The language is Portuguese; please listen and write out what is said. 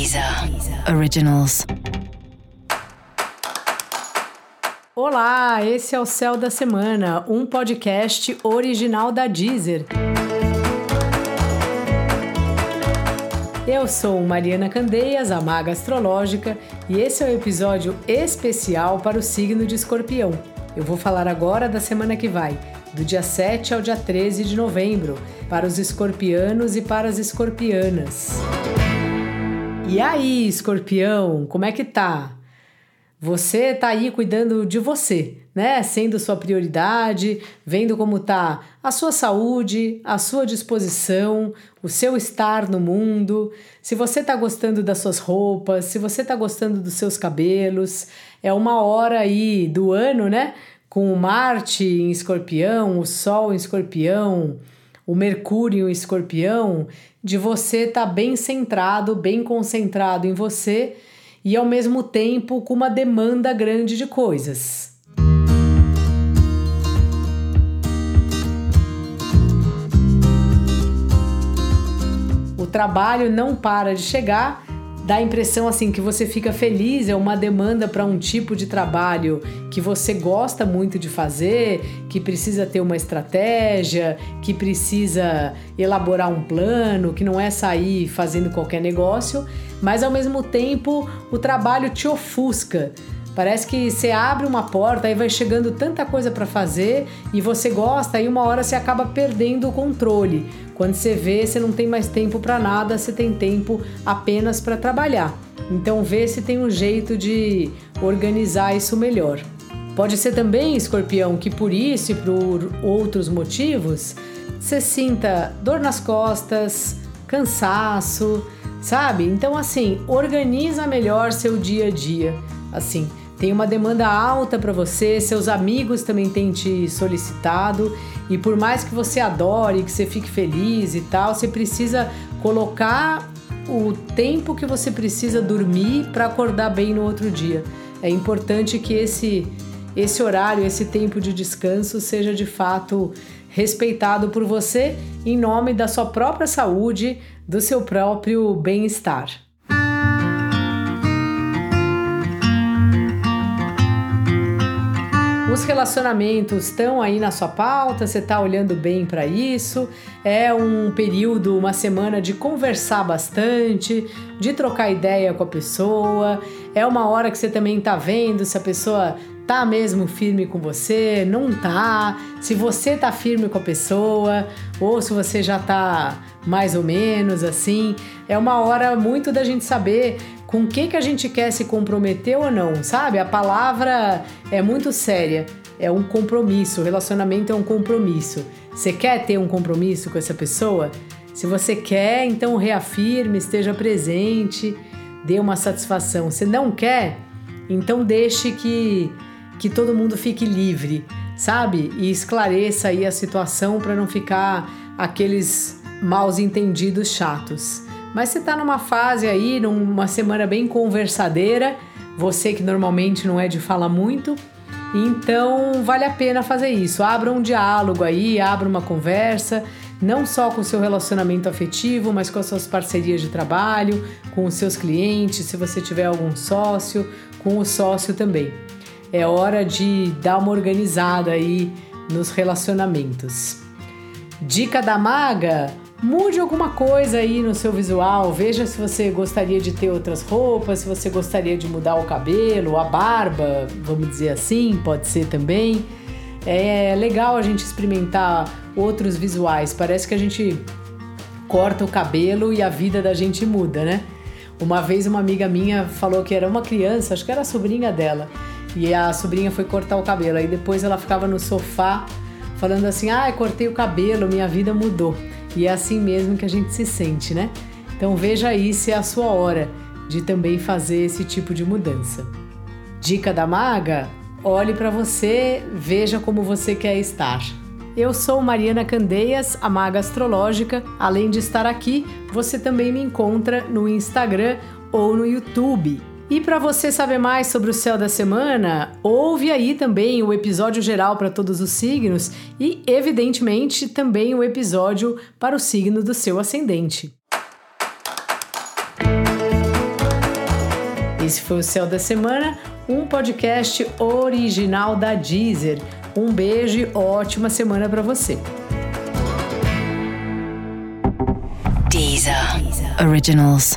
Deezer Originals. Olá, esse é o Céu da Semana, um podcast original da Deezer. Eu sou Mariana Candeias, a maga astrológica, e esse é o um episódio especial para o signo de Escorpião. Eu vou falar agora da semana que vai, do dia 7 ao dia 13 de novembro, para os escorpianos e para as escorpianas. E aí, escorpião, como é que tá? Você tá aí cuidando de você, né? Sendo sua prioridade, vendo como tá a sua saúde, a sua disposição, o seu estar no mundo. Se você tá gostando das suas roupas, se você tá gostando dos seus cabelos, é uma hora aí do ano, né? Com o Marte em Escorpião, o Sol em Escorpião, o Mercúrio em Escorpião, de você estar tá bem centrado, bem concentrado em você e ao mesmo tempo com uma demanda grande de coisas. O trabalho não para de chegar dá a impressão assim que você fica feliz, é uma demanda para um tipo de trabalho que você gosta muito de fazer, que precisa ter uma estratégia, que precisa elaborar um plano, que não é sair fazendo qualquer negócio, mas ao mesmo tempo o trabalho te ofusca. Parece que você abre uma porta e vai chegando tanta coisa para fazer e você gosta e uma hora você acaba perdendo o controle. Quando você vê, você não tem mais tempo para nada, você tem tempo apenas para trabalhar. Então vê se tem um jeito de organizar isso melhor. Pode ser também, escorpião, que por isso e por outros motivos você sinta dor nas costas, cansaço, sabe? Então, assim, organiza melhor seu dia a dia. Assim, tem uma demanda alta para você, seus amigos também têm te solicitado e por mais que você adore, que você fique feliz e tal, você precisa colocar o tempo que você precisa dormir para acordar bem no outro dia. É importante que esse esse horário, esse tempo de descanso seja de fato respeitado por você em nome da sua própria saúde, do seu próprio bem-estar. Os relacionamentos estão aí na sua pauta, você está olhando bem para isso. É um período, uma semana de conversar bastante, de trocar ideia com a pessoa. É uma hora que você também está vendo se a pessoa tá mesmo firme com você, não tá, se você tá firme com a pessoa ou se você já tá mais ou menos assim. É uma hora muito da gente saber com o que, que a gente quer se comprometer ou não, sabe? A palavra é muito séria, é um compromisso, o relacionamento é um compromisso. Você quer ter um compromisso com essa pessoa? Se você quer, então reafirme, esteja presente, dê uma satisfação. Se não quer, então deixe que, que todo mundo fique livre, sabe? E esclareça aí a situação para não ficar aqueles maus entendidos chatos. Mas você está numa fase aí, numa semana bem conversadeira, você que normalmente não é de falar muito, então vale a pena fazer isso. Abra um diálogo aí, abra uma conversa, não só com o seu relacionamento afetivo, mas com as suas parcerias de trabalho, com os seus clientes, se você tiver algum sócio, com o sócio também. É hora de dar uma organizada aí nos relacionamentos. Dica da maga: Mude alguma coisa aí no seu visual, veja se você gostaria de ter outras roupas, se você gostaria de mudar o cabelo, a barba, vamos dizer assim, pode ser também. É legal a gente experimentar outros visuais, parece que a gente corta o cabelo e a vida da gente muda, né? Uma vez uma amiga minha falou que era uma criança, acho que era sobrinha dela, e a sobrinha foi cortar o cabelo, aí depois ela ficava no sofá falando assim: "Ah, cortei o cabelo, minha vida mudou". E é assim mesmo que a gente se sente, né? Então veja aí se é a sua hora de também fazer esse tipo de mudança. Dica da maga: olhe para você, veja como você quer estar. Eu sou Mariana Candeias, a maga astrológica. Além de estar aqui, você também me encontra no Instagram ou no YouTube. E para você saber mais sobre o céu da semana, ouve aí também o episódio geral para todos os signos e, evidentemente, também o episódio para o signo do seu ascendente. Esse foi o Céu da Semana, um podcast original da Deezer. Um beijo e ótima semana para você. Deezer. Originals.